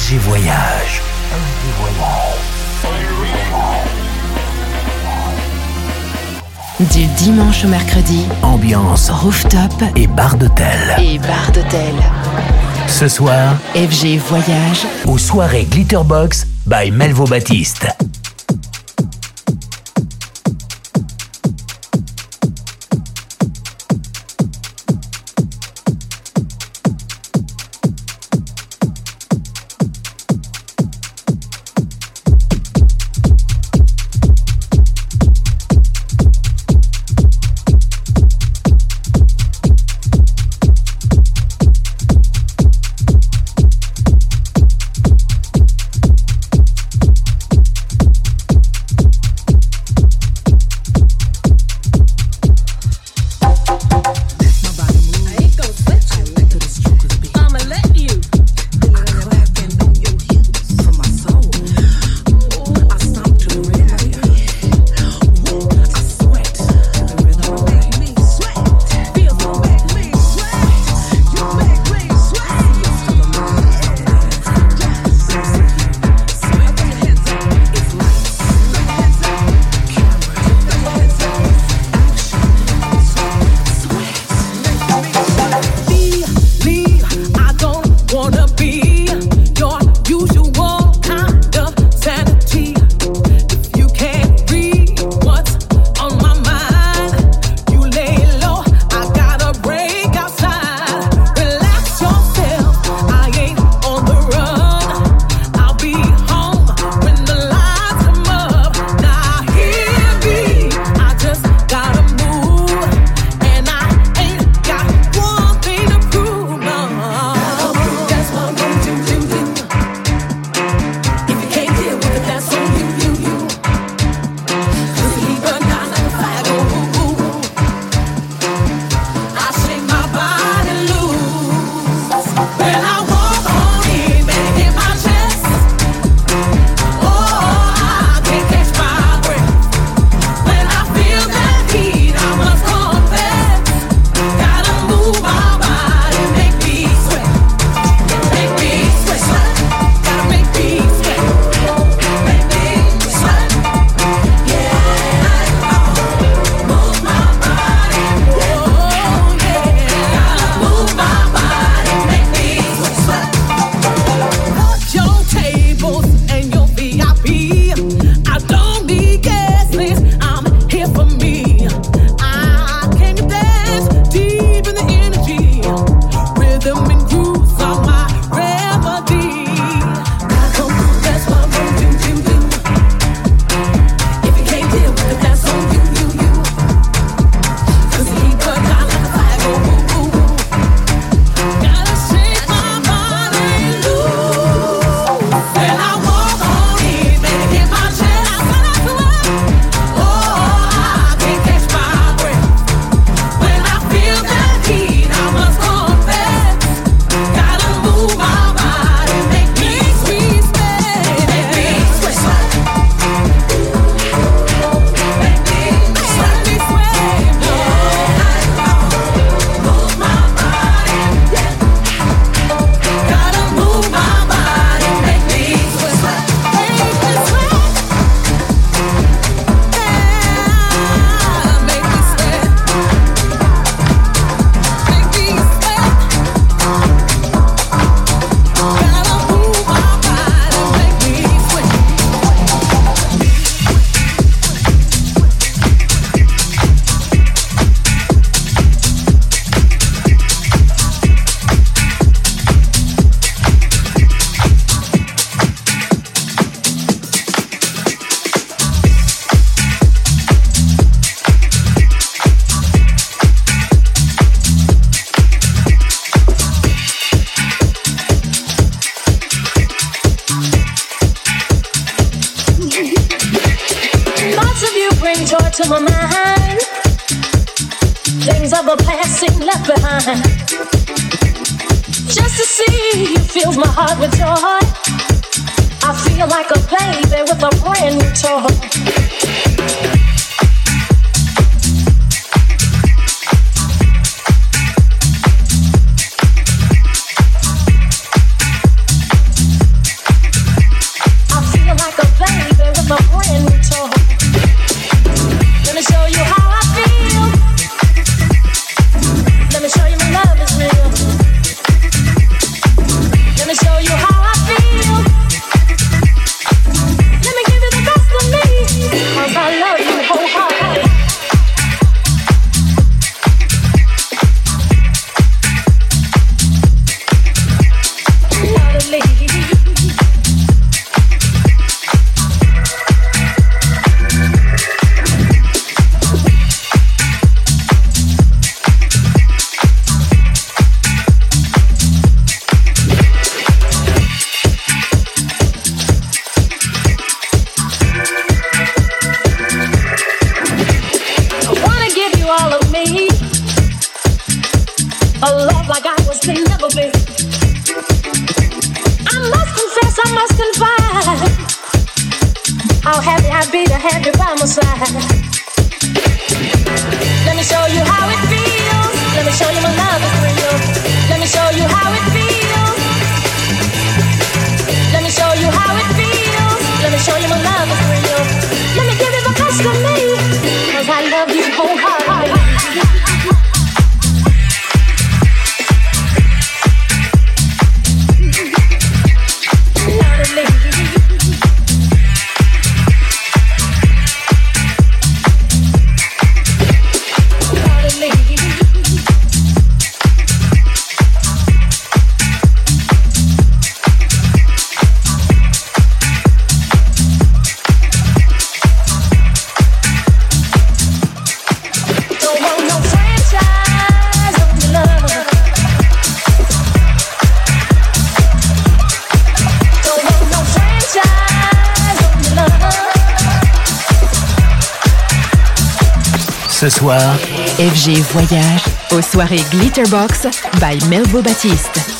FG Voyage. Voyage. Du dimanche au mercredi, ambiance rooftop et bar d'hôtel. Et bar d'hôtel. Ce soir, FG Voyage aux soirées Glitterbox by Melvo Baptiste. FG Voyage aux soirées Glitterbox by Melvo Baptiste.